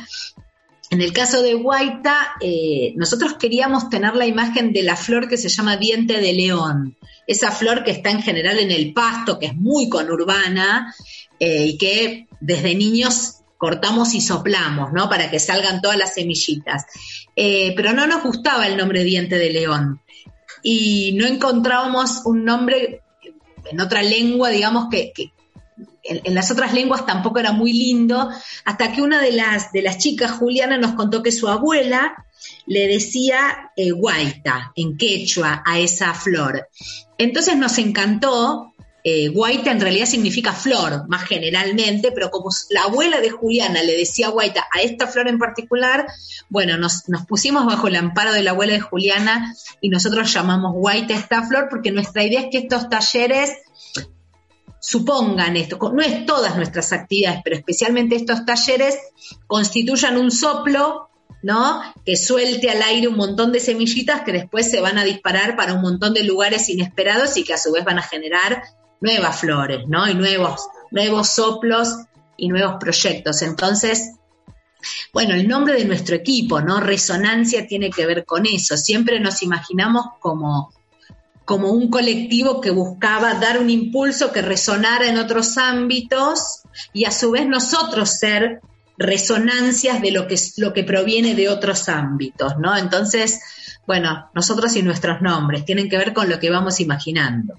En el caso de Guaita, eh, nosotros queríamos tener la imagen de la flor que se llama diente de león, esa flor que está en general en el pasto, que es muy conurbana eh, y que desde niños cortamos y soplamos, ¿no? Para que salgan todas las semillitas. Eh, pero no nos gustaba el nombre diente de león y no encontrábamos un nombre en otra lengua, digamos que, en, las otras lenguas tampoco era muy lindo, hasta que una de las, de las chicas, Juliana, nos contó que su abuela le decía eh, guaita en quechua a esa flor. Entonces nos encantó. Eh, guaita en realidad significa flor, más generalmente, pero como la abuela de Juliana le decía guaita a esta flor en particular, bueno, nos, nos pusimos bajo el amparo de la abuela de Juliana y nosotros llamamos guaita esta flor porque nuestra idea es que estos talleres supongan esto, no es todas nuestras actividades, pero especialmente estos talleres constituyan un soplo, ¿no? Que suelte al aire un montón de semillitas que después se van a disparar para un montón de lugares inesperados y que a su vez van a generar nuevas flores, ¿no? Y nuevos, nuevos soplos y nuevos proyectos. Entonces, bueno, el nombre de nuestro equipo, ¿no? Resonancia tiene que ver con eso. Siempre nos imaginamos como como un colectivo que buscaba dar un impulso que resonara en otros ámbitos y a su vez nosotros ser resonancias de lo que, lo que proviene de otros ámbitos, ¿no? Entonces, bueno, nosotros y nuestros nombres tienen que ver con lo que vamos imaginando.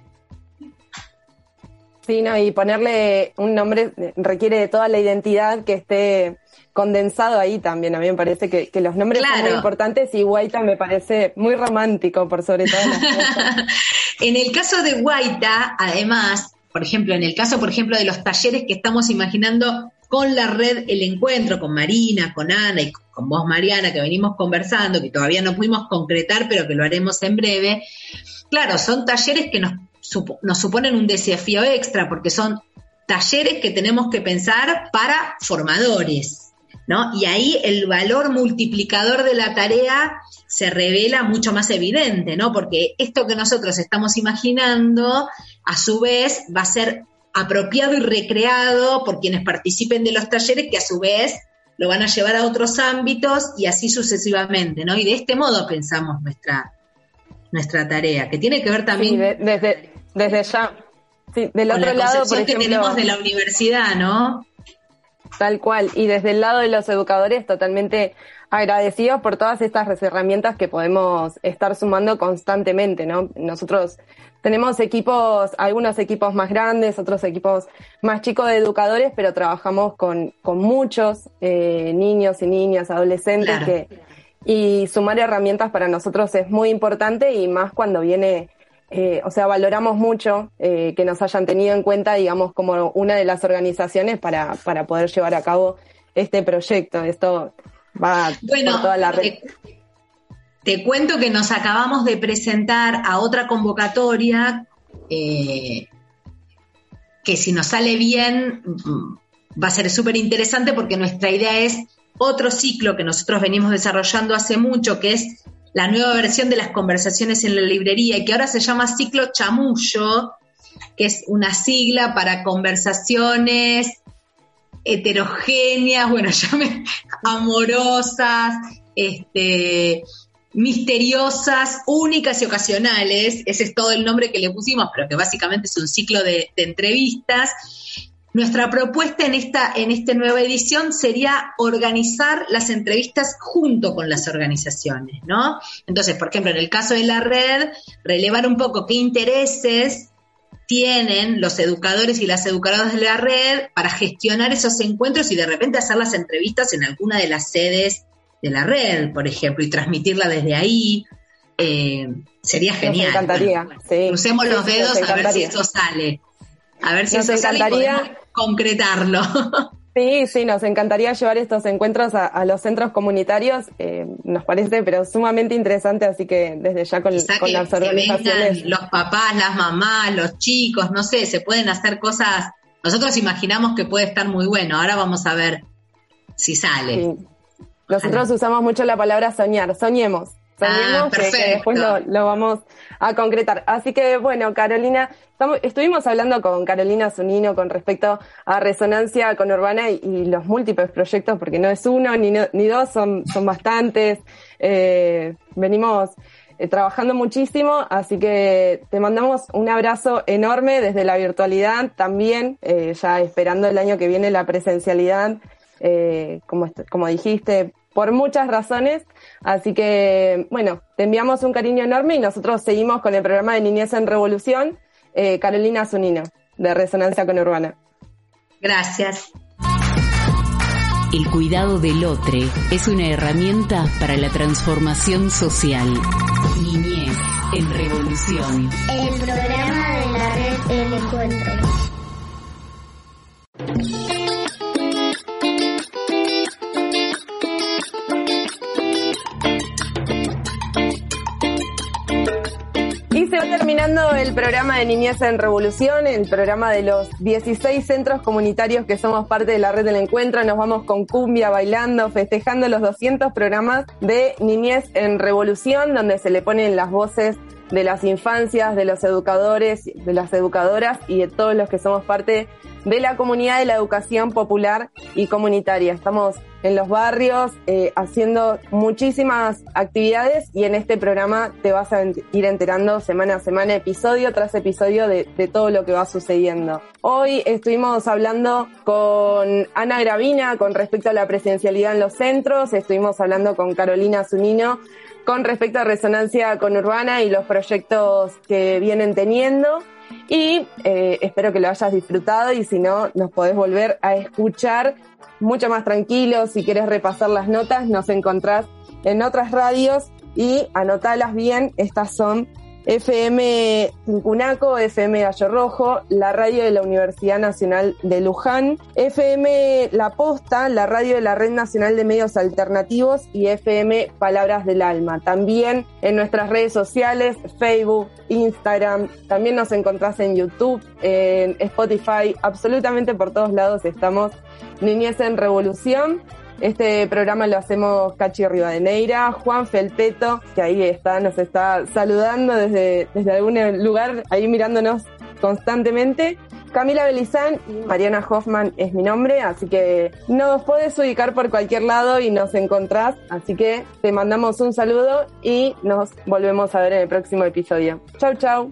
Sí, no, y ponerle un nombre requiere de toda la identidad que esté condensado ahí también. A mí me parece que, los nombres son muy importantes y Guaita me parece muy romántico por sobre todo en el caso de Guaita, además, por ejemplo, en el caso, por ejemplo, de los talleres que estamos imaginando con la red El Encuentro, con Marina, con Ana y con vos, Mariana, que venimos conversando, que todavía no pudimos concretar, pero que lo haremos en breve. Claro, son talleres que nos, nos suponen un desafío extra, porque son talleres que tenemos que pensar para formadores, ¿no? Y ahí el valor multiplicador de la tarea se revela mucho más evidente, ¿no? Porque esto que nosotros estamos imaginando, a su vez, va a ser apropiado y recreado por quienes participen de los talleres, que a su vez lo van a llevar a otros ámbitos y así sucesivamente, ¿no? Y de este modo pensamos nuestra, nuestra tarea, que tiene que ver también... desde, desde ya. Sí, del otro lado, por que tenemos de la universidad, ¿no? Tal cual. Y desde el lado de los educadores, totalmente agradecidos por todas estas herramientas que podemos estar sumando constantemente, ¿no? Nosotros tenemos equipos, algunos equipos más grandes, otros equipos más chicos de educadores, pero trabajamos con, con muchos eh, niños y niñas, adolescentes que, y sumar herramientas para nosotros es muy importante y más cuando viene eh, o sea, valoramos mucho eh, que nos hayan tenido en cuenta, digamos, como una de las organizaciones para, para poder llevar a cabo este proyecto. Esto va bueno, por toda la red. Te, cuento que nos acabamos de presentar a otra convocatoria eh, que si nos sale bien mm, va a ser súper interesante porque nuestra idea es otro ciclo que nosotros venimos desarrollando hace mucho, que es la nueva versión de las conversaciones en la librería que ahora se llama ciclo chamullo, que es una sigla para conversaciones heterogéneas, bueno, llame amorosas, este, misteriosas, únicas y ocasionales. Ese es todo el nombre que le pusimos, pero que básicamente es un ciclo de entrevistas nuestra propuesta en esta, en esta nueva edición sería organizar las entrevistas junto con las organizaciones, ¿no? Entonces, por ejemplo, en el caso de la red, relevar un poco qué intereses tienen los educadores y las educadoras de la red para gestionar esos encuentros y de repente hacer las entrevistas en alguna de las sedes de la red, por ejemplo, y transmitirla desde ahí. Eh, sería genial. Nos encantaría. Crucemos los dedos a ver si esto sale. A ver si nos eso encantaría concretarlo. Sí, sí, nos encantaría llevar estos encuentros a, los centros comunitarios, eh, nos parece, pero sumamente interesante, así que desde ya con, las organizaciones. los papás, las mamás, los chicos, no sé, se pueden hacer cosas. Nosotros imaginamos que puede estar muy bueno, ahora vamos a ver si sale. Nosotros usamos mucho la palabra soñar, soñemos. Ah, que, después lo, vamos a concretar. Así que bueno, Carolina, estuvimos hablando con Carolina Zunino con respecto a Resonancia con Urbana y, los múltiples proyectos, porque no es uno ni, ni dos, son, son bastantes. Eh, venimos eh, trabajando muchísimo, así que te mandamos un abrazo enorme desde la virtualidad también, eh, ya esperando el año que viene la presencialidad, como, como dijiste, por muchas razones. Así que, bueno, te enviamos un cariño enorme y nosotros seguimos con el programa de Niñez en Revolución, eh, Carolina Zunino, de Resonancia con Urbana. Gracias. El cuidado del otro es una herramienta para la transformación social. Niñez en Revolución. El programa de la red El Encuentro. Terminando el programa de Niñez en Revolución, el programa de los 16 centros comunitarios que somos parte de la red del encuentro. Nos vamos con cumbia, bailando, festejando los 200 programas de Niñez en Revolución, donde se le ponen las voces de las infancias, de los educadores, de las educadoras y de todos los que somos parte de la comunidad de la educación popular y comunitaria. Estamos en los barrios eh, haciendo muchísimas actividades y en este programa te vas a ir enterando semana a semana, episodio tras episodio de, de todo lo que va sucediendo. Hoy estuvimos hablando con Ana Gravina con respecto a la presencialidad en los centros, estuvimos hablando con Carolina Zunino con respecto a resonancia con Urbana y los proyectos que vienen teniendo. Y eh, espero que lo hayas disfrutado y si no, nos podés volver a escuchar mucho más tranquilo. Si quieres repasar las notas, nos encontrás en otras radios y anotalas bien. Estas son FM Tincunaco, FM Gallo Rojo, la radio de la Universidad Nacional de Luján, FM La Posta, la radio de la Red Nacional de Medios Alternativos y FM Palabras del Alma. También en nuestras redes sociales, Facebook, Instagram, también nos encontrás en YouTube, en Spotify, absolutamente por todos lados estamos. Niñez en Revolución. Este programa lo hacemos Cachi Rivadeneira, Juan Felpeto, que ahí está, nos está saludando desde, desde algún lugar, ahí mirándonos constantemente. Camila Belizán y Mariana Hoffman es mi nombre, así que nos puedes ubicar por cualquier lado y nos encontrás. Así que te mandamos un saludo y nos volvemos a ver en el próximo episodio. Chau, chau.